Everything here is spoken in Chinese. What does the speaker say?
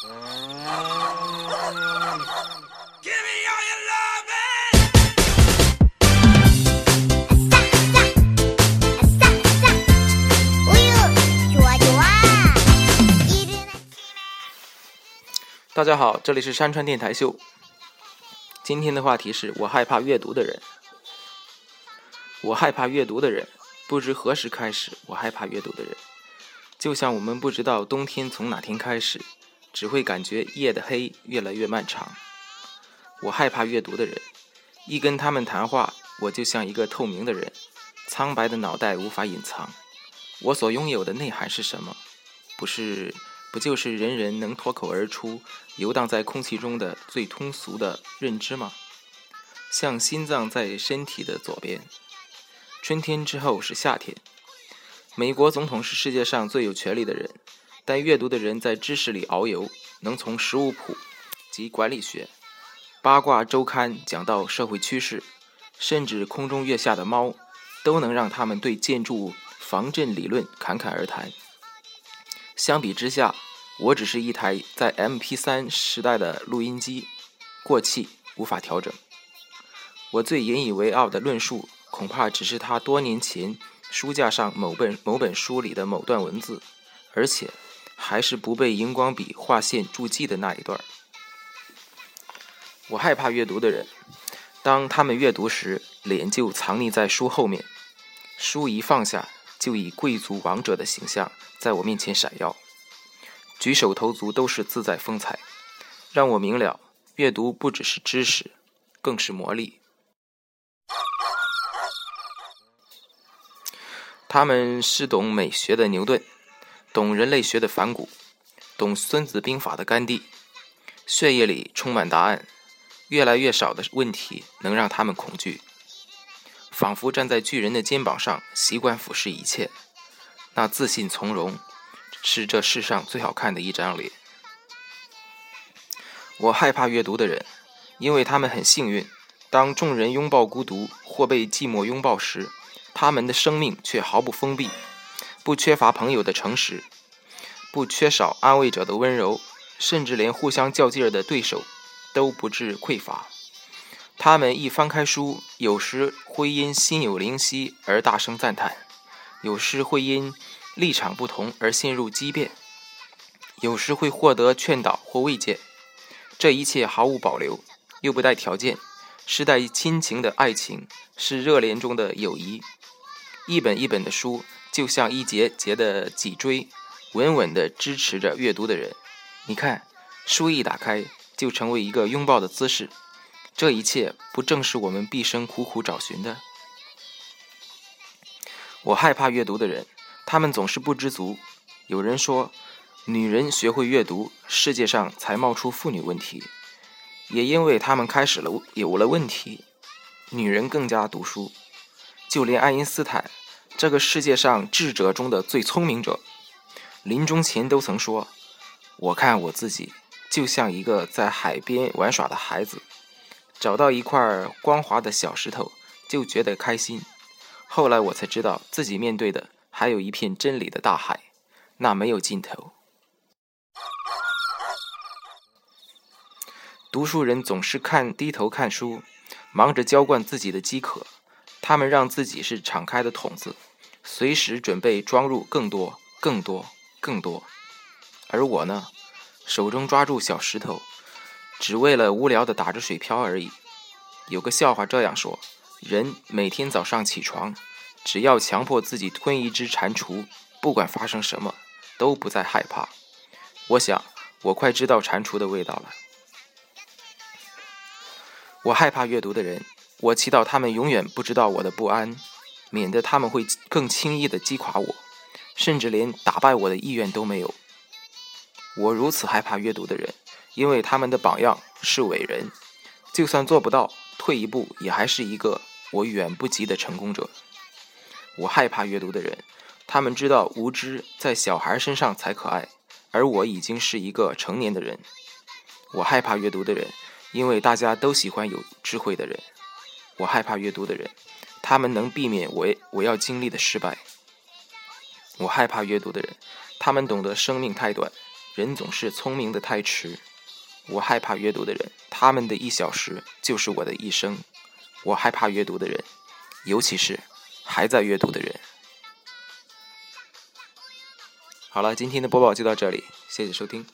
大家好，这里是山川电台秀。今天的话题是我害怕阅读的人。我害怕阅读的人，不知何时开始，我害怕阅读的人，就像我们不知道冬天从哪天开始，只会感觉夜的黑越来越漫长。我害怕阅读的人，一跟他们谈话，我就像一个透明的人，苍白的脑袋无法隐藏。我所拥有的内涵是什么？不是。不就是人人能脱口而出、游荡在空气中的最通俗的认知吗？像心脏在身体的左边。春天之后是夏天。美国总统是世界上最有权力的人，但阅读的人在知识里遨游，能从食物谱及管理学、八卦周刊讲到社会趋势，甚至空中月下的猫，都能让他们对建筑防震理论侃侃而谈。相比之下，我只是一台在 MP3 时代的录音机，过气无法调整。我最引以为傲的论述，恐怕只是他多年前书架上某本某本书里的某段文字，而且还是不被荧光笔划线注记的那一段。我害怕阅读的人，当他们阅读时，脸就藏匿在书后面，书一放下。就以贵族王者的形象在我面前闪耀，举手投足都是自在风采，让我明了，阅读不只是知识，更是魔力。他们是懂美学的牛顿，懂人类学的反骨，懂孙子兵法的甘地，血液里充满答案，越来越少的问题能让他们恐惧。仿佛站在巨人的肩膀上，习惯俯视一切，那自信从容，是这世上最好看的一张脸。我害怕阅读的人，因为他们很幸运。当众人拥抱孤独或被寂寞拥抱时，他们的生命却毫不封闭，不缺乏朋友的诚实，不缺少安慰者的温柔，甚至连互相较劲儿的对手都不致匮乏。他们一翻开书，有时会因心有灵犀而大声赞叹，有时会因立场不同而陷入激辩，有时会获得劝导或慰藉。这一切毫无保留，又不带条件，是带亲情的爱情，是热恋中的友谊。一本一本的书，就像一节节的脊椎，稳稳地支持着阅读的人。你看，书一打开，就成为一个拥抱的姿势。这一切不正是我们毕生苦苦找寻的？我害怕阅读的人，他们总是不知足。有人说，女人学会阅读，世界上才冒出妇女问题。也因为他们开始了有了问题，女人更加读书。就连爱因斯坦，这个世界上智者中的最聪明者，临终前都曾说：“我看我自己就像一个在海边玩耍的孩子。”找到一块光滑的小石头，就觉得开心。后来我才知道，自己面对的还有一片真理的大海，那没有尽头。读书人总是看低头看书，忙着浇灌自己的饥渴。他们让自己是敞开的桶子，随时准备装入更多、更多、更多。而我呢，手中抓住小石头。只为了无聊的打着水漂而已。有个笑话这样说：人每天早上起床，只要强迫自己吞一只蟾蜍，不管发生什么，都不再害怕。我想，我快知道蟾蜍的味道了。我害怕阅读的人，我祈祷他们永远不知道我的不安，免得他们会更轻易的击垮我，甚至连打败我的意愿都没有。我如此害怕阅读的人。因为他们的榜样是伟人，就算做不到，退一步也还是一个我远不及的成功者。我害怕阅读的人，他们知道无知在小孩身上才可爱，而我已经是一个成年的人。我害怕阅读的人，因为大家都喜欢有智慧的人。我害怕阅读的人，他们能避免我我要经历的失败。我害怕阅读的人，他们懂得生命太短。人总是聪明的太迟。我害怕阅读的人，他们的一小时就是我的一生。我害怕阅读的人，尤其是还在阅读的人。好了，今天的播报就到这里，谢谢收听。